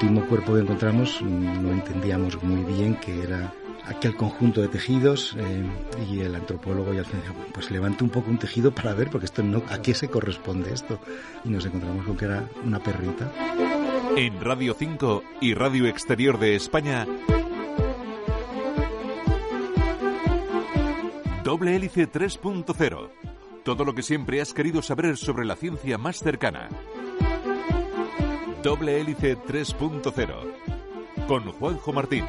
último cuerpo que encontramos no entendíamos muy bien que era aquel conjunto de tejidos eh, y el antropólogo y al final pues levante un poco un tejido para ver porque esto no a qué se corresponde esto y nos encontramos con que era una perrita. En Radio 5 y Radio Exterior de España Doble hélice 3.0. Todo lo que siempre has querido saber sobre la ciencia más cercana. Doble hélice 3.0. Con Juanjo Martín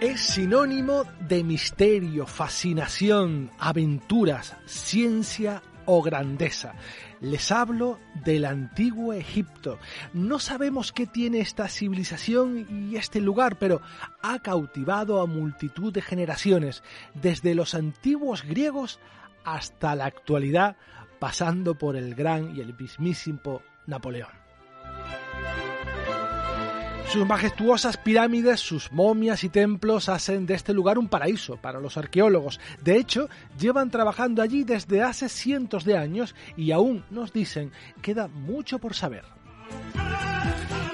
es sinónimo de misterio, fascinación, aventuras, ciencia o grandeza. Les hablo del antiguo Egipto. No sabemos qué tiene esta civilización y este lugar, pero ha cautivado a multitud de generaciones, desde los antiguos griegos hasta la actualidad, pasando por el gran y el mismísimo Napoleón. Sus majestuosas pirámides, sus momias y templos hacen de este lugar un paraíso para los arqueólogos. De hecho, llevan trabajando allí desde hace cientos de años y aún nos dicen queda mucho por saber.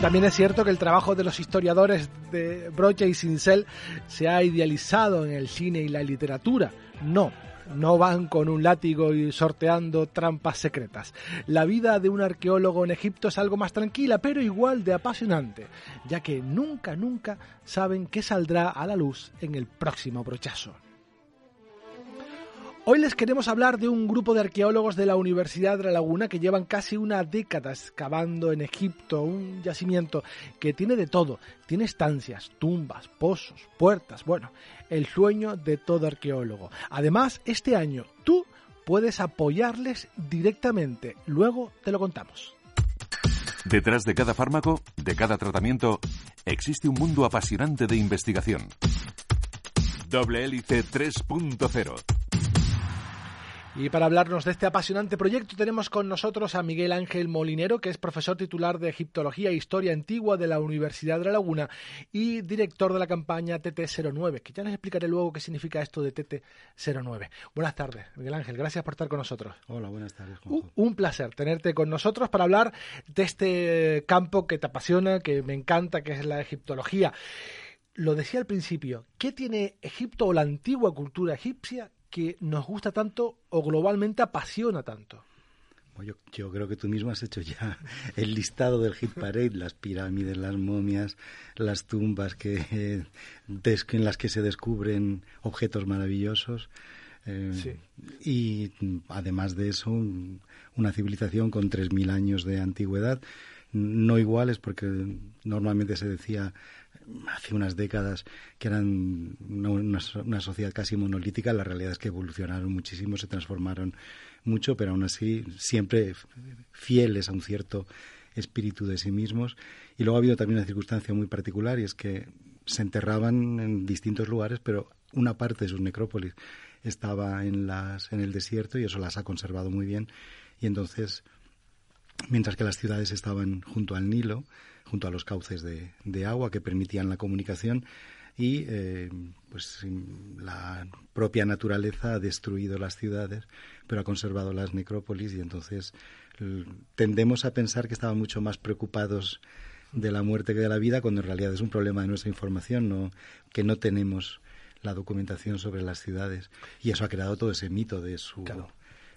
También es cierto que el trabajo de los historiadores de Brocha y Sincel se ha idealizado en el cine y la literatura. No, no van con un látigo y sorteando trampas secretas. La vida de un arqueólogo en Egipto es algo más tranquila, pero igual de apasionante, ya que nunca, nunca saben qué saldrá a la luz en el próximo brochazo. Hoy les queremos hablar de un grupo de arqueólogos de la Universidad de La Laguna que llevan casi una década excavando en Egipto un yacimiento que tiene de todo. Tiene estancias, tumbas, pozos, puertas, bueno, el sueño de todo arqueólogo. Además, este año tú puedes apoyarles directamente. Luego te lo contamos. Detrás de cada fármaco, de cada tratamiento, existe un mundo apasionante de investigación. Doble Hélice 3.0 y para hablarnos de este apasionante proyecto tenemos con nosotros a Miguel Ángel Molinero, que es profesor titular de Egiptología e Historia Antigua de la Universidad de La Laguna y director de la campaña TT09, que ya les explicaré luego qué significa esto de TT09. Buenas tardes, Miguel Ángel, gracias por estar con nosotros. Hola, buenas tardes. un placer tenerte con nosotros para hablar de este campo que te apasiona, que me encanta, que es la egiptología lo decía al principio, ¿qué tiene Egipto o la antigua cultura egipcia que nos gusta tanto o globalmente apasiona tanto? Yo, yo, creo que tú mismo has hecho ya el listado del hit parade, las pirámides, las momias, las tumbas que, en las que se descubren objetos maravillosos. Eh, y además de eso, una civilización con 3.000 años de antigüedad, no iguales porque normalmente se decía hace unas décadas que eran una, sociedad casi monolítica, la realidad es que evolucionaron muchísimo, se transformaron mucho, pero aún así siempre fieles a un cierto espíritu de sí mismos. Y luego ha habido también una circunstancia muy particular y es que se enterraban en distintos lugares, pero una parte de sus necrópolis estaba en, las, en el desierto y eso las ha conservado muy bien. Y entonces, mientras que las ciudades estaban junto al Nilo, junto a los cauces de, agua que permitían la comunicación y eh, pues la propia naturaleza ha destruido las ciudades pero ha conservado las necrópolis y entonces tendemos a pensar que estaban mucho más preocupados de la muerte que de la vida cuando en realidad es un problema de nuestra información no que no tenemos la documentación sobre las ciudades. Y eso ha creado todo ese mito de su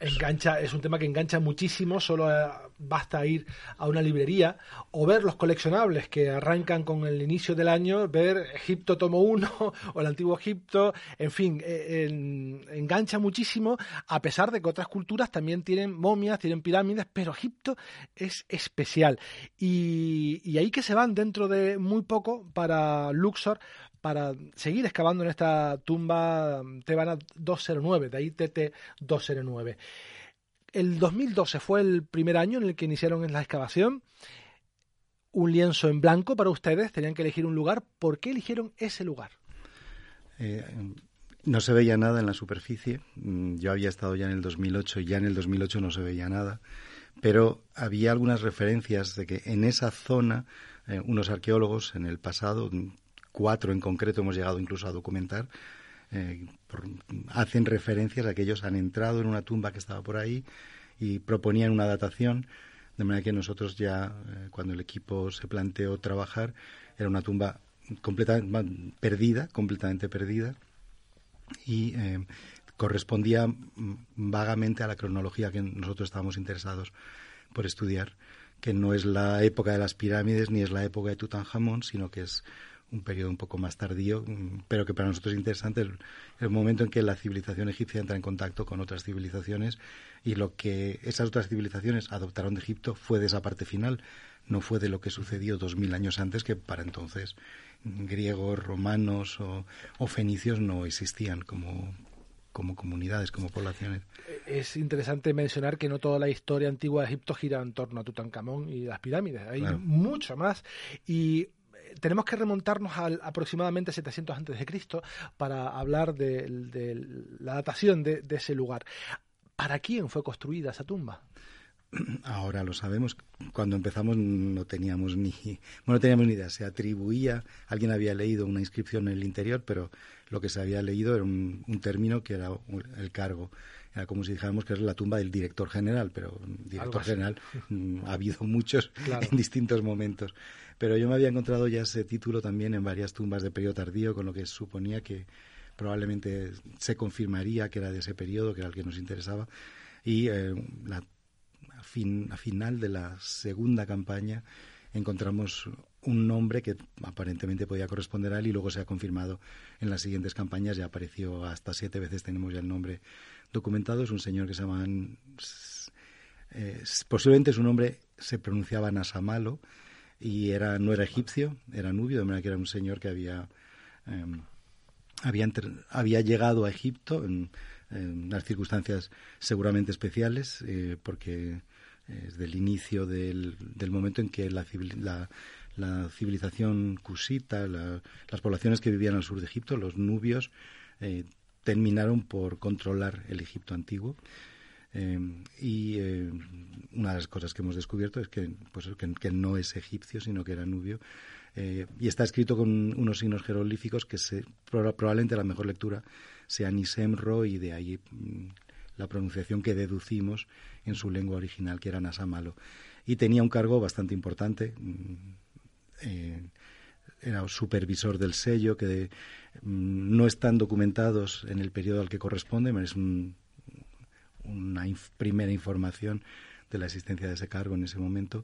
engancha, es un tema que engancha muchísimo, solo eh, basta ir a una librería o ver los coleccionables que arrancan con el inicio del año, ver Egipto tomo uno o el antiguo Egipto, en fin, eh, engancha muchísimo, a pesar de que otras culturas también tienen momias, tienen pirámides, pero Egipto es especial. Y ahí que se van dentro de muy poco para Luxor para seguir excavando en esta tumba Tebana 209, de ahí TT 209. El 2012 fue el primer año en el que iniciaron la excavación. Un lienzo en blanco para ustedes, tenían que elegir un lugar. ¿Por qué eligieron ese lugar? Eh, no se veía nada en la superficie. Mm, yo había estado ya en el 2008 y ya en el 2008 no se veía nada. Pero había algunas referencias de que en esa zona eh, unos arqueólogos en el pasado, cuatro en concreto hemos llegado incluso a documentar, eh, hacen referencias a que ellos han entrado en una tumba que estaba por ahí y proponían una datación De manera que nosotros ya, eh, cuando el equipo se planteó trabajar, era una tumba completamente perdida, completamente perdida, y eh, correspondía vagamente a la cronología que nosotros estábamos interesados por estudiar, que no es la época de las pirámides ni es la época de Tutankamón, sino que es un periodo un poco más tardío, mm, pero que para nosotros es interesante el, el, momento en que la civilización egipcia entra en contacto con otras civilizaciones y lo que esas otras civilizaciones adoptaron de Egipto fue de esa parte final, no fue de lo que sucedió dos mil años antes, que para entonces griegos, romanos o, o fenicios no existían como, como comunidades, como poblaciones. Es interesante mencionar que no toda la historia antigua de Egipto gira en torno a Tutankamón y las pirámides, hay claro. mucho más. Y tenemos que remontarnos al aproximadamente 700 antes de Cristo para hablar de, la datación de, de, ese lugar. ¿Para quién fue construida esa tumba? Ahora lo sabemos. Cuando empezamos no teníamos ni bueno, no teníamos ni idea. Se atribuía, alguien había leído una inscripción en el interior, pero lo que se había leído era un, un término que era el cargo. Era como si dijéramos que es la tumba del director general, pero director general mm, ha habido muchos claro. en distintos momentos. Pero yo me había encontrado ya ese título también en varias tumbas de periodo tardío, con lo que suponía que probablemente se confirmaría que era de ese periodo, que era el que nos interesaba. Y eh, la a, fin, a final de la segunda campaña encontramos un nombre que aparentemente podía corresponder a él y luego se ha confirmado en las siguientes campañas, ya apareció hasta siete veces, tenemos ya el nombre documentado, es un señor que se llama, eh, posiblemente su nombre se pronunciaba Nasamalo y era, no era egipcio, era nubio, de manera que era un señor que había, eh, había, llegado a Egipto en, en unas circunstancias seguramente especiales, eh, porque es del inicio del, del, momento en que la, la, la civilización cusita, la, las poblaciones que vivían al sur de Egipto, los nubios, eh, terminaron por controlar el Egipto antiguo. Eh, y eh, una de las cosas que hemos descubierto es que, pues, que, no es egipcio, sino que era nubio. Y está escrito con unos signos jeroglíficos que se, probablemente la mejor lectura sea Nisemro y de ahí mmm, la pronunciación que deducimos en su lengua original, que era Nasamalo. Y tenía un cargo bastante importante. Eh, era supervisor del sello, que mmm, no están documentados en el periodo al que corresponde, es un, una inf primera información de la existencia de ese cargo en ese momento,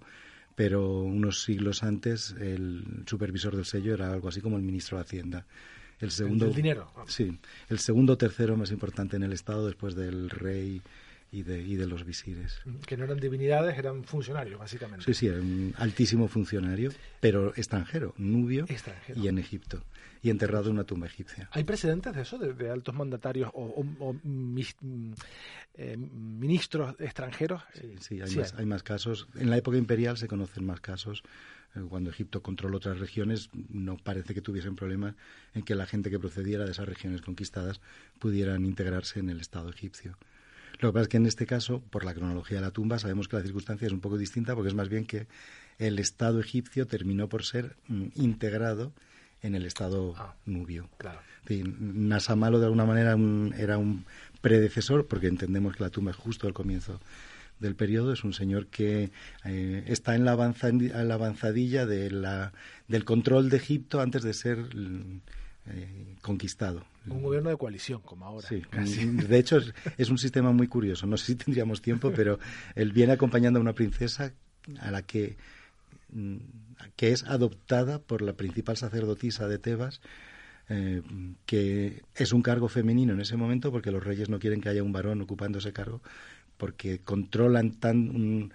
pero unos siglos antes el supervisor del sello era algo así como el ministro de Hacienda. El segundo, el dinero. Sí, el segundo o tercero más importante en el Estado después del rey y de, y de los visires. Que no eran divinidades, eran funcionarios, básicamente. Sí, sí, era un altísimo funcionario, pero extranjero, nubio extranjero. y en Egipto, y enterrado en una tumba egipcia. ¿Hay precedentes de eso, de, de altos mandatarios o, o, o mis, eh, ministros extranjeros? Sí, sí, hay, sí más, hay. hay más casos. En la época imperial se conocen más casos eh, cuando Egipto controló otras regiones, no parece que tuviesen problemas en que la gente que procediera de esas regiones conquistadas pudieran integrarse en el Estado egipcio. Lo que pasa es que en este caso, por la cronología de la tumba, sabemos que la circunstancia es un poco distinta porque es más bien que el Estado egipcio terminó por ser mm, integrado en el Estado ah, nubio. Claro. Sí, Nasamalo de alguna manera un, era un predecesor, porque entendemos que la tumba es justo al comienzo del periodo, es un señor que eh, está en la, avanzadilla, en la avanzadilla de la, del control de Egipto antes de ser eh, conquistado. Un gobierno de coalición, como ahora. Sí, casi. de hecho es, es, un sistema muy curioso. No sé si tendríamos tiempo, pero él viene acompañando a una princesa a la que, mm, que es adoptada por la principal sacerdotisa de Tebas, eh, que es un cargo femenino en ese momento porque los reyes no quieren que haya un varón ocupando ese cargo porque controlan tan un,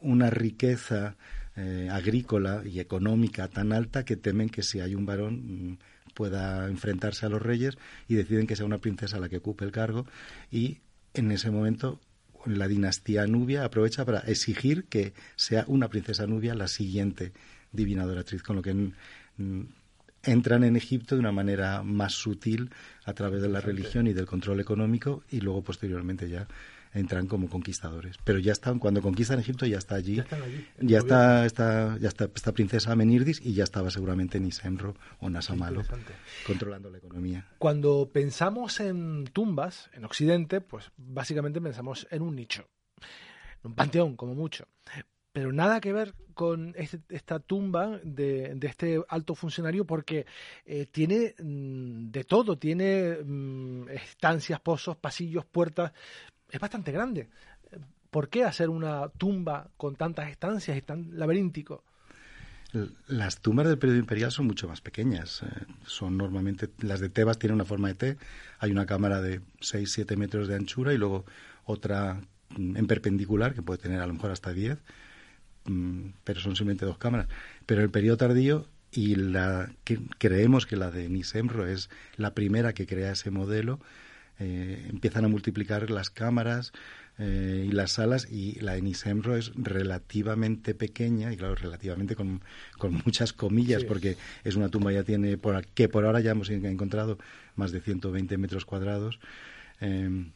una riqueza eh, agrícola y económica tan alta que temen que si hay un varón mm, pueda enfrentarse a los reyes y deciden que sea una princesa la que ocupe el cargo. Y en ese momento la dinastía nubia aprovecha para exigir que sea una princesa nubia la siguiente divina adoratriz, con lo que en, en, entran en Egipto de una manera más sutil a través de la religión y del control económico y luego posteriormente ya entran como conquistadores. Pero ya están, cuando conquistan Egipto ya está allí, ya, allí, ya está, está, ya está esta princesa Amenírdis y ya estaba seguramente Nisemro o Nasamalo controlando la economía. Cuando pensamos en tumbas en Occidente, pues básicamente pensamos en un nicho, un panteón como mucho. pero nada que ver con este, esta tumba de, este alto funcionario porque eh, tiene mm, de todo, tiene mm, estancias, pozos, pasillos, puertas, es bastante grande. ¿Por qué hacer una tumba con tantas estancias y tan laberíntico? Las tumbas del periodo imperial son mucho más pequeñas. Eh, son normalmente, las de Tebas tienen una forma de T. Hay una cámara de 6-7 metros de anchura y luego otra mm, en perpendicular, que puede tener a lo mejor hasta 10, mm, pero son simplemente dos cámaras. Pero el periodo tardío y la que creemos que la de Nisemro es la primera que crea ese modelo, eh, empiezan a multiplicar las cámaras, eh, y las salas y la Enisemro es relativamente pequeña y claro, relativamente con, muchas comillas porque es una tumba ya tiene, por, que por ahora ya hemos encontrado más de 120 metros cuadrados. Em,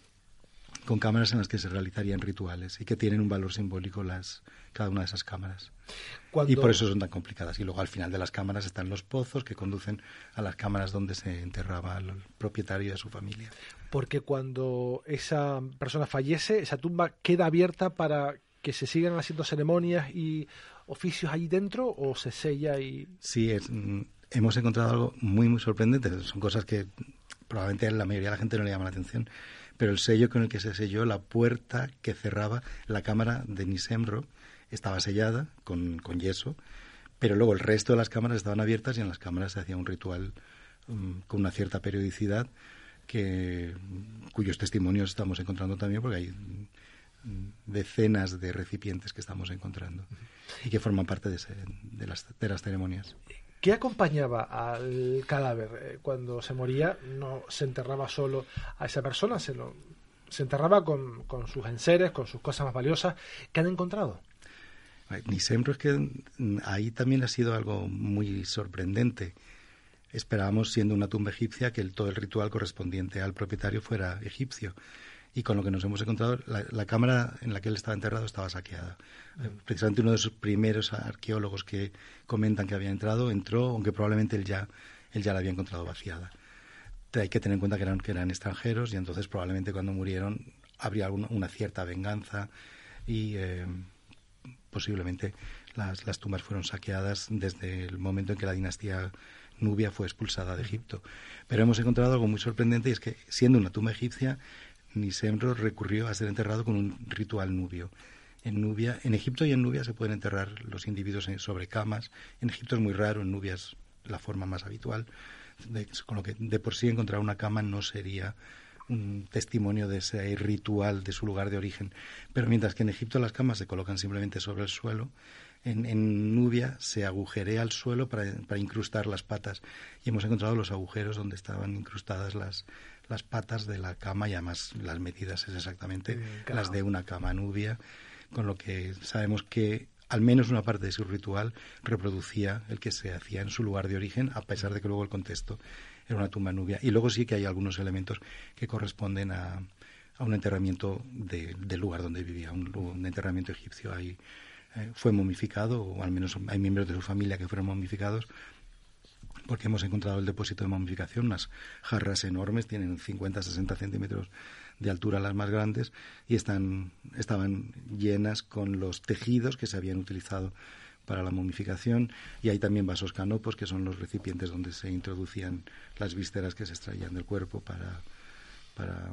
con cámaras en las que se realizarían rituales y que tienen un valor simbólico las cada una de esas cámaras. Y por eso son tan complicadas. Y luego al final de las cámaras están los pozos que conducen a las cámaras donde se enterraba el propietario y a su familia porque cuando esa persona fallece, esa tumba queda abierta para que se sigan haciendo ceremonias y oficios allí dentro o se sella y... Sí, mm, hemos encontrado algo muy, muy sorprendente. Son cosas que probablemente la mayoría de la gente no le llama la atención. Pero el sello con el que se selló la puerta que cerraba la cámara de Nisemro estaba sellada con, con yeso, pero luego el resto de las cámaras estaban abiertas y en las cámaras se hacía un ritual mm, con una cierta periodicidad que, cuyos testimonios estamos encontrando también, porque hay decenas de recipientes que estamos encontrando y que forman parte de, de, las, de las ceremonias. ¿Qué acompañaba al cadáver? Eh, cuando se moría no se enterraba solo a esa persona, se, lo, se enterraba con, con sus enseres, con sus cosas más valiosas. ¿Qué han encontrado? Ni siempre es que ahí también ha sido algo muy sorprendente esperábamos, siendo una tumba egipcia, que el, todo el ritual correspondiente al propietario fuera egipcio. Y con lo que nos hemos encontrado, la, cámara en la que él estaba enterrado estaba saqueada. Precisamente uno de sus primeros arqueólogos que comentan que había entrado entró, aunque probablemente él ya, él ya la había encontrado vaciada. Hay que tener en cuenta que eran, que eran extranjeros y entonces probablemente cuando murieron habría una cierta venganza y eh, posiblemente las, las tumbas fueron saqueadas desde el momento en que la dinastía Nubia fue expulsada de Egipto. Pero hemos encontrado algo muy sorprendente y es que, siendo una tumba egipcia, Nisemro recurrió a ser enterrado con un ritual nubio. En Nubia, en Egipto y en Nubia se pueden enterrar los individuos sobre camas. En Egipto es muy raro, en Nubia es la forma más habitual. con lo que de por sí encontrar una cama no sería un testimonio de ese ritual de su lugar de origen. Pero mientras que en Egipto las camas se colocan simplemente sobre el suelo, en, Nubia se agujerea el suelo para, para, incrustar las patas y hemos encontrado los agujeros donde estaban incrustadas las, las patas de la cama y además las medidas es exactamente las de una cama nubia, con lo que sabemos que al menos una parte de su ritual reproducía el que se hacía en su lugar de origen, a pesar de que luego el contexto era una tumba nubia. Y luego sí que hay algunos elementos que corresponden a, a un enterramiento del lugar donde vivía, un, un enterramiento egipcio. Hay fue momificado, o al menos hay miembros de su familia que fueron momificados, porque hemos encontrado el depósito de momificación, unas jarras enormes, tienen 50, 60 centímetros de altura las más grandes, y están, estaban llenas con los tejidos que se habían utilizado para la momificación, y hay también vasos canopos, que son los recipientes donde se introducían las vísceras que se extraían del cuerpo para, para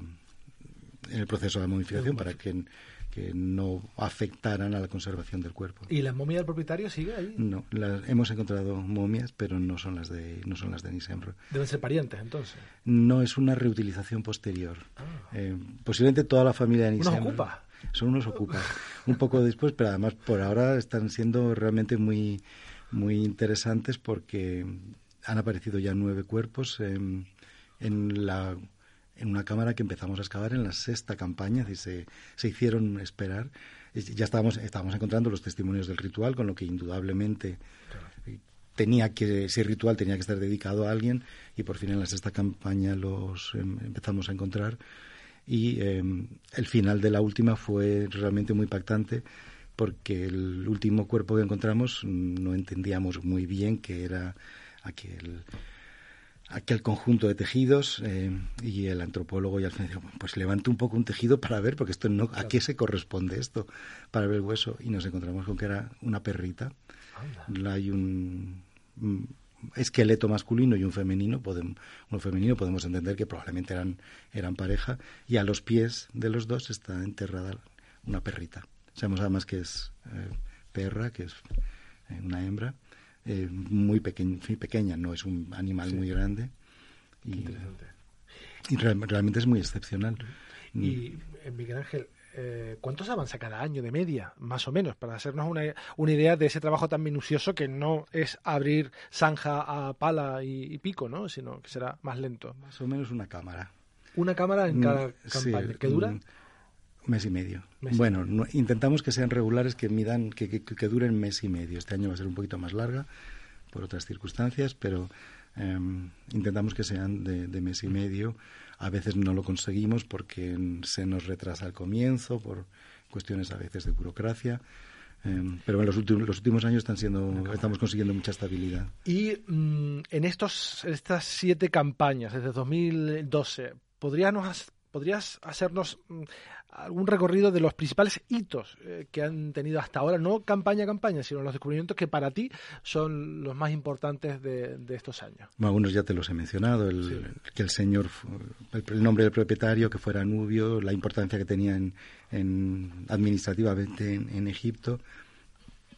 en el proceso de momificación, para que que no afectaran a la conservación del cuerpo. ¿Y la momia del propietario sigue ahí? No, hemos encontrado momias, pero no son las de no son las de. Deben ser parientes, entonces. No es una reutilización posterior. Ah. Eh, posiblemente toda la familia de Nisemro. ¿Unos ocupa? Son unos ocupas. Un poco después, pero además por ahora están siendo realmente muy muy interesantes porque han aparecido ya nueve cuerpos en, en la en una cámara que empezamos a excavar en la sexta campaña, y se, se hicieron esperar. Ya estábamos, estábamos encontrando los testimonios del ritual, con lo que indudablemente tenía que ese ritual tenía que estar dedicado a alguien y por fin en la sexta campaña los em, empezamos a encontrar y em, el final de la última fue realmente muy impactante porque el último cuerpo que encontramos no entendíamos muy bien que era aquel aquel conjunto de tejidos eh, y el antropólogo y al final pues levante un poco un tejido para ver, porque esto no, ¿a qué se corresponde esto? Para ver el hueso y nos encontramos con que era una perrita. Hay un, esqueleto masculino y un femenino, podemos, uno femenino podemos entender que probablemente eran, eran pareja y a los pies de los dos está enterrada una perrita. Sabemos además que es eh, perra, que es eh, una hembra eh, muy, pequeña, no es un animal muy grande. Y, y realmente es muy excepcional. Y mm. Miguel Ángel, eh, ¿cuántos avanza cada año de media, más o menos, para hacernos una, una, idea de ese trabajo tan minucioso que no es abrir zanja a pala y, pico, ¿no? sino que será más lento? Más o menos una cámara. ¿Una cámara en mm, cada campaña? ¿Qué dura? Un mes y medio. bueno, intentamos que sean regulares, que midan, que, que, duren mes y medio. Este año va a ser un poquito más larga por otras circunstancias, pero em, intentamos que sean de, de mes y medio a veces no lo conseguimos porque se nos retrasa el comienzo, por cuestiones a veces de burocracia. Em, pero en los últimos, los últimos años están siendo, estamos consiguiendo mucha estabilidad. Y mm, en estos, estas siete campañas, desde 2012, ¿podríamos, ¿podrías hacernos mm, algún recorrido de los principales hitos eh, que han tenido hasta ahora, no campaña a campaña, sino los descubrimientos que para ti son los más importantes de, estos años. algunos ya te los he mencionado, el, que el señor, el, nombre del propietario, que fuera Nubio, la importancia que tenía en, administrativamente en, Egipto.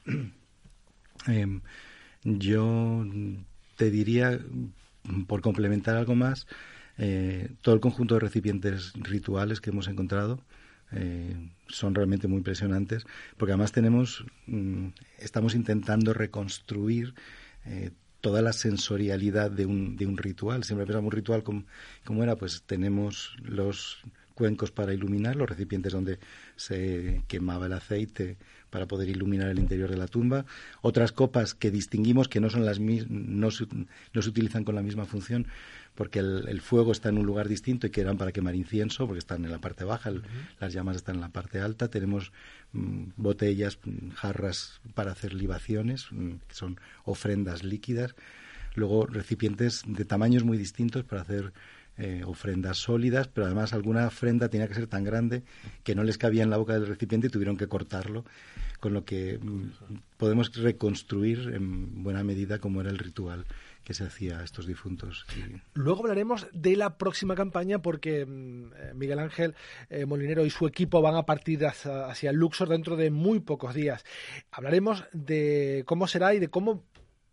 Em, yo te diría, por complementar algo más, eh, todo el conjunto de recipientes rituales que hemos encontrado, eh, son realmente muy impresionantes, porque además tenemos, mm, estamos intentando reconstruir eh, toda la sensorialidad de un, de un ritual. Siempre pensamos un ritual como, como era, pues tenemos los cuencos para iluminar, los recipientes donde se quemaba el aceite para poder iluminar el interior de la tumba, otras copas que distinguimos que no son las no no se utilizan con la misma función, porque el, fuego está en un lugar distinto y que eran para quemar incienso, porque están en la parte baja, las llamas están en la parte alta. Tenemos mm, botellas, mm, jarras para hacer libaciones, mm, que son ofrendas líquidas. Luego recipientes de tamaños muy distintos para hacer eh, ofrendas sólidas, pero además alguna ofrenda tenía que ser tan grande que no les cabía en la boca del recipiente y tuvieron que cortarlo, con lo que podemos reconstruir en buena medida cómo era el ritual que se hacía a estos difuntos. Luego hablaremos de la próxima campaña porque mm, eh, Miguel Ángel eh, Molinero y su equipo van a partir hacia, hacia Luxor dentro de muy pocos días. Hablaremos de cómo será y de cómo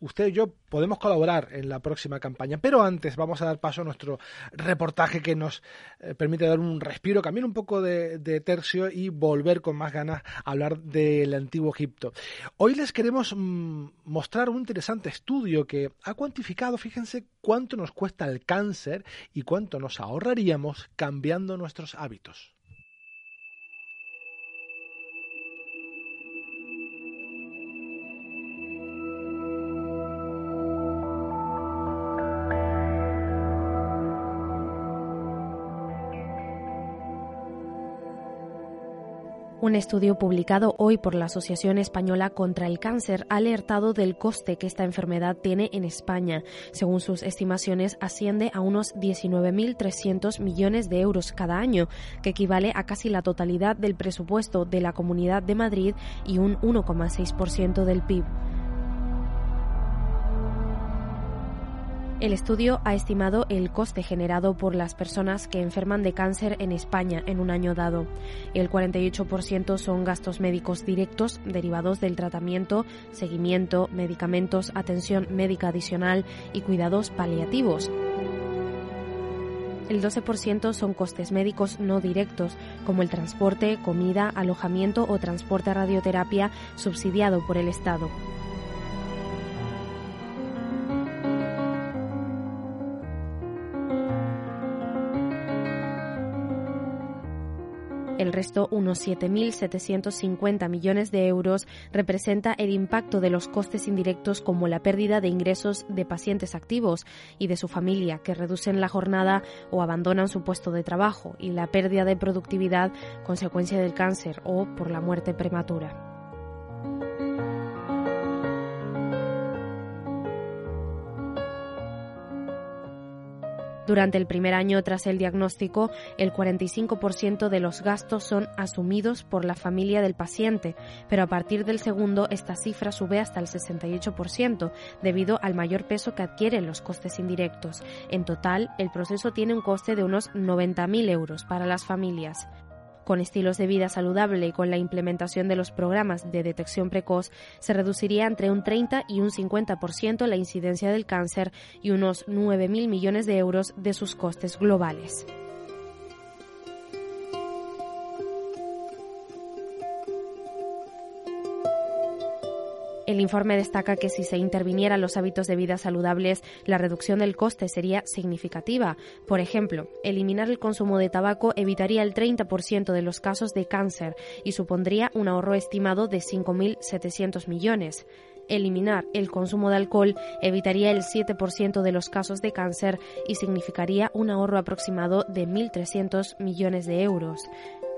usted y yo podemos colaborar en la próxima campaña. Pero antes vamos a dar paso a nuestro reportaje que nos eh, permite dar un respiro, cambiar un poco de, tercio y volver con más ganas a hablar del antiguo Egipto. Hoy les queremos mm, mostrar un interesante estudio que ha cuantificado, fíjense, cuánto nos cuesta el cáncer y cuánto nos ahorraríamos cambiando nuestros hábitos. Un estudio publicado hoy por la Asociación Española contra el Cáncer ha alertado del coste que esta enfermedad tiene en España. Según sus estimaciones, asciende a unos 19.300 millones de euros cada año, que equivale a casi la totalidad del presupuesto de la Comunidad de Madrid y un 1,6% del PIB. El estudio ha estimado el coste generado por las personas que enferman de cáncer en España en un año dado. El 48% son gastos médicos directos derivados del tratamiento, seguimiento, medicamentos, atención médica adicional y cuidados paliativos. El 12% son costes médicos no directos, como el transporte, comida, alojamiento o transporte a radioterapia subsidiado por el Estado. El resto, unos 7.750 millones de euros, representa el impacto de los costes indirectos como la pérdida de ingresos de pacientes activos y de su familia que reducen la jornada o abandonan su puesto de trabajo y la pérdida de productividad consecuencia del cáncer o por la muerte prematura. Durante el primer año tras el diagnóstico, el 45% de los gastos son asumidos por la familia del paciente, pero a partir del segundo esta cifra sube hasta el 68% debido al mayor peso que adquieren los costes indirectos. En total, el proceso tiene un coste de unos 90.000 euros para las familias. Con estilos de vida saludable y con la implementación de los programas de detección precoz, se reduciría entre un 30 y un 50% la incidencia del cáncer y unos 9.000 millones de euros de sus costes globales. El informe destaca que si se intervinieran los hábitos de vida saludables, la reducción del coste sería significativa. Por ejemplo, eliminar el consumo de tabaco evitaría el 30% de los casos de cáncer y supondría un ahorro estimado de 5.700 millones. Eliminar el consumo de alcohol evitaría el 7% de los casos de cáncer y significaría un ahorro aproximado de 1.300 millones de euros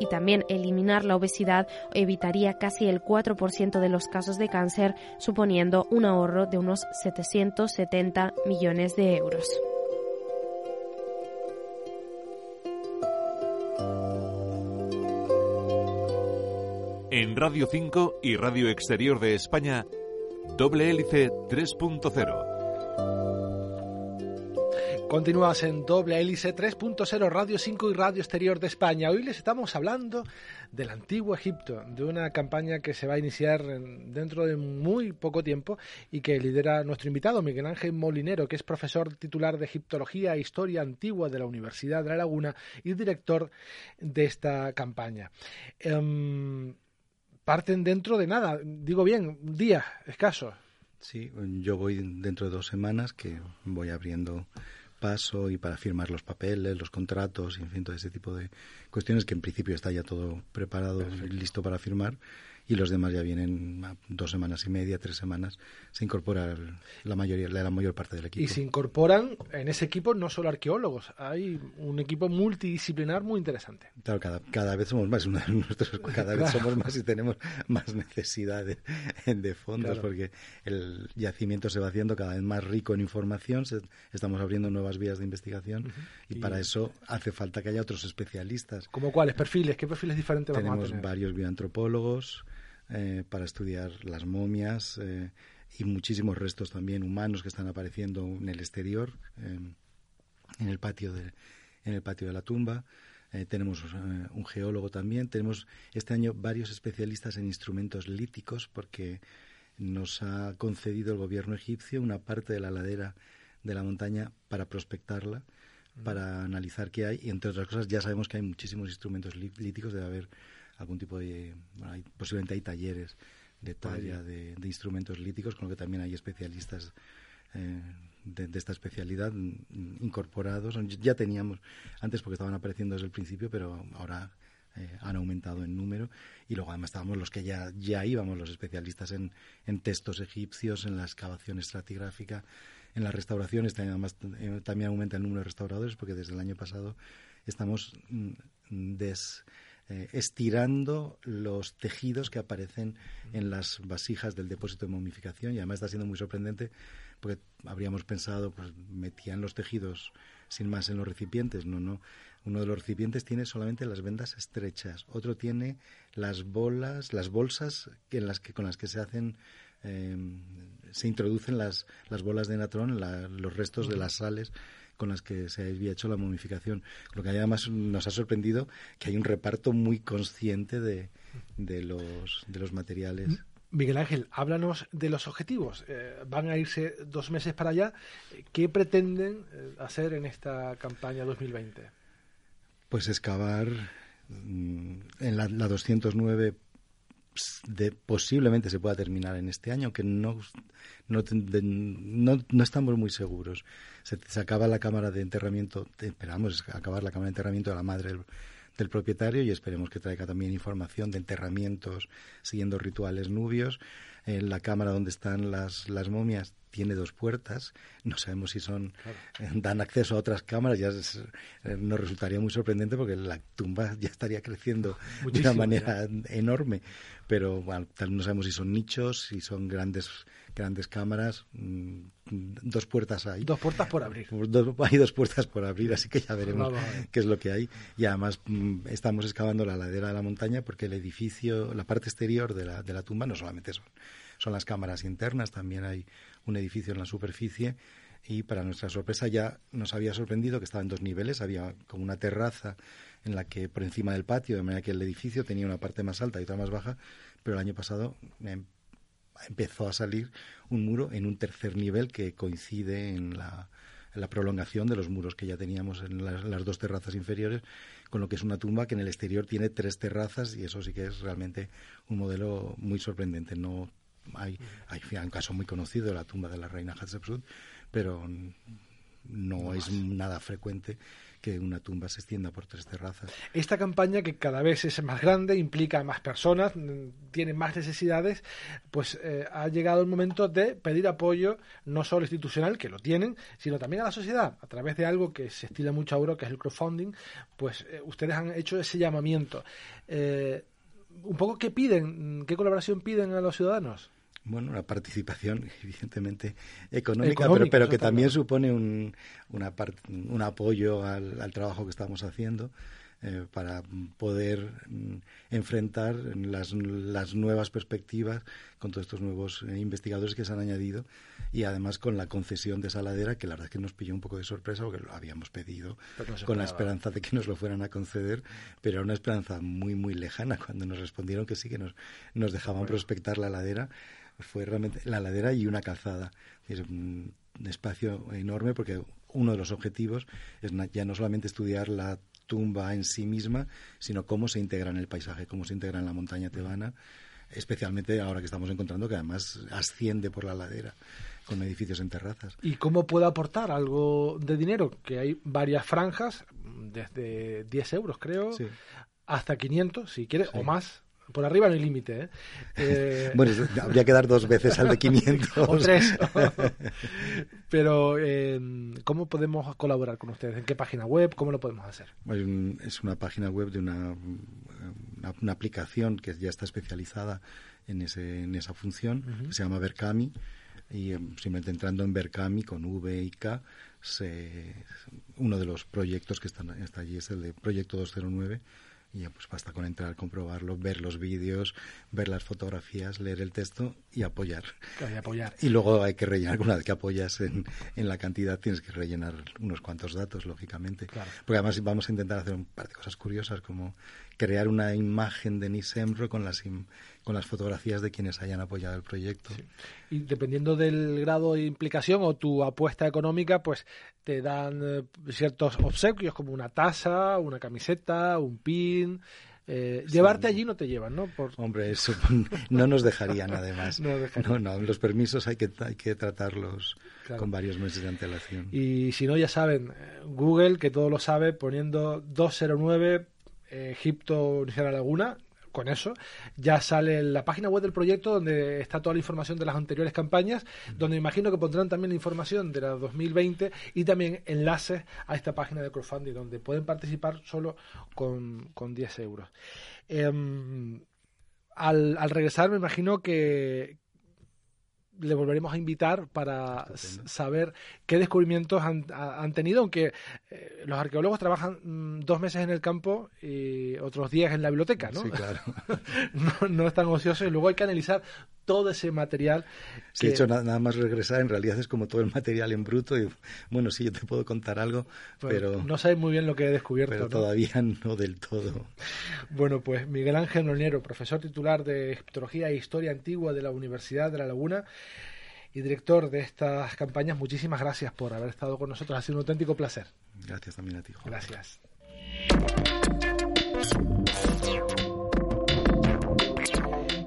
y también eliminar la obesidad evitaría casi el 4% de los casos de cáncer, suponiendo un ahorro de unos 770 millones de euros. En Radio 5 y Radio Exterior de España, doble hélice 3.0 Continúas en doble hélice 3.0 Radio 5 y Radio Exterior de España. Hoy les estamos hablando del antiguo Egipto, de una campaña que se va a iniciar dentro de muy poco tiempo y que lidera nuestro invitado Miguel Ángel Molinero, que es profesor titular de Egiptología e Historia Antigua de la Universidad de La Laguna y director de esta campaña. Em, parten dentro de nada, digo bien, un día escaso. Sí, yo voy dentro de dos semanas que voy abriendo paso y para firmar los papeles, los contratos, y en fin, todo ese tipo de cuestiones que en principio está ya todo preparado y listo para firmar y los demás ya vienen dos semanas y media, tres semanas, se incorpora la mayoría, la mayor parte del equipo. Y se incorporan en ese equipo no solo arqueólogos, hay un equipo multidisciplinar muy interesante. Claro, cada, cada vez somos más, uno de nuestros, cada vez somos más y tenemos más necesidades de, fondos porque el yacimiento se va haciendo cada vez más rico en información, estamos abriendo nuevas vías de investigación y, para eso hace falta que haya otros especialistas. ¿Como cuáles perfiles? ¿Qué perfiles diferentes vamos a tener? Tenemos varios bioantropólogos, eh, para estudiar las momias eh, y muchísimos restos también humanos que están apareciendo en el exterior, en el patio de, en el patio de la tumba. Eh, tenemos un geólogo también. Tenemos este año varios especialistas en instrumentos líticos porque nos ha concedido el gobierno egipcio una parte de la ladera de la montaña para prospectarla, para analizar qué hay y entre otras cosas ya sabemos que hay muchísimos instrumentos líticos, debe haber algún tipo de... posiblemente hay talleres de talla de, instrumentos líticos, con lo que también hay especialistas eh, de, esta especialidad incorporados. Ya teníamos antes porque estaban apareciendo desde el principio, pero ahora eh, han aumentado en número. Y luego además estábamos los que ya, ya íbamos, los especialistas en, en textos egipcios, en la excavación estratigráfica, en las restauraciones. También, además, eh, también aumenta el número de restauradores porque desde el año pasado estamos mm, des eh, estirando los tejidos que aparecen en las vasijas del depósito de momificación. Y además está siendo muy sorprendente porque habríamos pensado pues metían los tejidos sin más en los recipientes. No no. Uno de los recipientes tiene solamente las vendas estrechas. Otro tiene las bolas las bolsas en las que con las que se hacen em, se introducen las, las bolas de natrón, los restos de las sales con las que se había hecho la momificación. Lo que además nos ha sorprendido que hay un reparto muy consciente de, de, los, de los materiales. Miguel Ángel, háblanos de los objetivos. Eh, van a irse dos meses para allá. ¿Qué pretenden eh, hacer en esta campaña 2020? Pues excavar mm, en la, la 209 de, posiblemente se pueda terminar en este año, que no, no, no, estamos muy seguros. Se, acaba la cámara de enterramiento, esperamos acabar la cámara de enterramiento de la madre del, propietario y esperemos que traiga también información de enterramientos siguiendo rituales nubios. En la cámara donde están las, las momias tiene dos puertas, no sabemos si son eh, dan acceso a otras cámaras, ya eh, nos resultaría muy sorprendente porque la tumba ya estaría creciendo de una manera enorme, pero bueno, no sabemos si son nichos, si son grandes grandes cámaras, mm, dos puertas hay. Dos puertas por abrir. hay dos puertas por abrir, así que ya veremos qué es lo que hay. Y además mm, estamos excavando la ladera de la montaña porque el edificio, la parte exterior de la, de la tumba no solamente son, son las cámaras internas, también hay un edificio en la superficie y para nuestra sorpresa ya nos había sorprendido que estaba en dos niveles, había como una terraza en la que por encima del patio, de manera que el edificio tenía una parte más alta y otra más baja, pero el año pasado em, empezó a salir un muro en un tercer nivel que coincide en la, prolongación de los muros que ya teníamos en las, dos terrazas inferiores, con lo que es una tumba que en el exterior tiene tres terrazas y eso sí que es realmente un modelo muy sorprendente. No hay, hay un caso muy conocido de la tumba de la reina Hatshepsut, pero no es nada frecuente que una tumba se extienda por tres terrazas. Esta campaña, que cada vez es más grande, implica más personas, mm, tiene más necesidades, pues eh, ha llegado el momento de pedir apoyo, no solo institucional, que lo tienen, sino también a la sociedad, a través de algo que se estila mucho ahora, que es el crowdfunding, pues eh, ustedes han hecho ese llamamiento. Eh, un poco, ¿qué piden? ¿Qué colaboración piden a los ciudadanos? Bueno, una participación evidentemente económica, pero, pero que también supone un, una un apoyo al, al, trabajo que estamos haciendo eh, para poder mm, enfrentar las, las, nuevas perspectivas con todos estos nuevos eh, investigadores que se han añadido y además con la concesión de esa ladera que la verdad es que nos pilló un poco de sorpresa porque lo habíamos pedido con la esperanza de que nos lo fueran a conceder, pero era una esperanza muy muy lejana cuando nos respondieron que sí que nos, nos dejaban prospectar la ladera fue realmente la ladera y una calzada. Es un espacio enorme porque uno de los objetivos es ya no solamente estudiar la tumba en sí misma, sino cómo se integra en el paisaje, cómo se integra en la montaña tebana, especialmente ahora que estamos encontrando que además asciende por la ladera con edificios en terrazas. ¿Y cómo puede aportar algo de dinero? Que hay varias franjas, desde 10 euros creo, hasta 500 si quieres, o más por arriba no hay límite. ¿eh? eh bueno, habría que dar dos veces al de 500. o tres. Pero, em, ¿cómo podemos colaborar con ustedes? ¿En qué página web? ¿Cómo lo podemos hacer? Es una página web de una, una, aplicación que ya está especializada en, ese, en esa función, que se llama Berkami. Y em, simplemente entrando en Berkami con V y K, se, uno de los proyectos que están, está allí es el de Proyecto 209 y ya pues basta con entrar, comprobarlo, ver los vídeos, ver las fotografías, leer el texto y apoyar. y apoyar. Y luego hay que rellenar, una vez que apoyas en, en la cantidad, tienes que rellenar unos cuantos datos, lógicamente. Porque además vamos a intentar hacer un par de cosas curiosas, como crear una imagen de Nisembro con las, con las fotografías de quienes hayan apoyado el proyecto. Y dependiendo del grado de implicación o tu apuesta económica, pues te dan eh, ciertos obsequios como una taza, una camiseta, un pin. Eh, llevarte allí no te llevan, ¿no? Hombre, eso no nos dejarían además. no, no, los permisos hay que, hay que tratarlos con varios meses de antelación. Y si no, ya saben, eh, Google, que todo lo sabe, poniendo 209 Egipto, la Laguna, con eso, ya sale la página web del proyecto donde está toda la información de las anteriores campañas, donde imagino que pondrán también la información de la 2020 y también enlaces a esta página de crowdfunding donde pueden participar solo con, con 10 euros. Em, al, al regresar me imagino que, le volveremos a invitar para saber qué descubrimientos han, tenido, aunque eh, los arqueólogos trabajan mm, dos meses en el campo y otros días en la biblioteca, ¿no? Sí, claro. no, no, están ociosos y luego hay que analizar todo ese material. Sí, de hecho, nada, más regresar, en realidad es como todo el material en bruto y, bueno, sí, yo te puedo contar algo, pues, pero... No sabes muy bien lo que he descubierto, Pero todavía no del todo. Bueno, pues Miguel Ángel Nonero, profesor titular de Egiptología e Historia Antigua de la Universidad de La Laguna y director de estas campañas, muchísimas gracias por haber estado con nosotros. Ha sido un auténtico placer. Gracias también a ti, Juan. Gracias.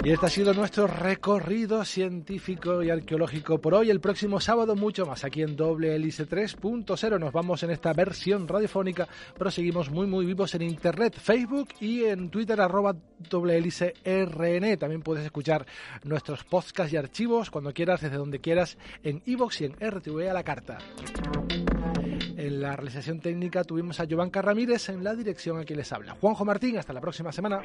Y este ha sido nuestro recorrido científico y arqueológico por hoy. El próximo sábado mucho más aquí en Doble Hélice 3.0. Nos vamos en esta versión radiofónica, pero seguimos muy muy vivos en Internet, Facebook y en Twitter arroba Doble Hélice RN. También puedes escuchar nuestros podcasts y archivos cuando quieras, desde donde quieras, en iVoox y en RTV a la carta. En la realización técnica tuvimos a Giovanca Ramírez en la dirección a quien les habla. Juanjo Martín, hasta la próxima semana.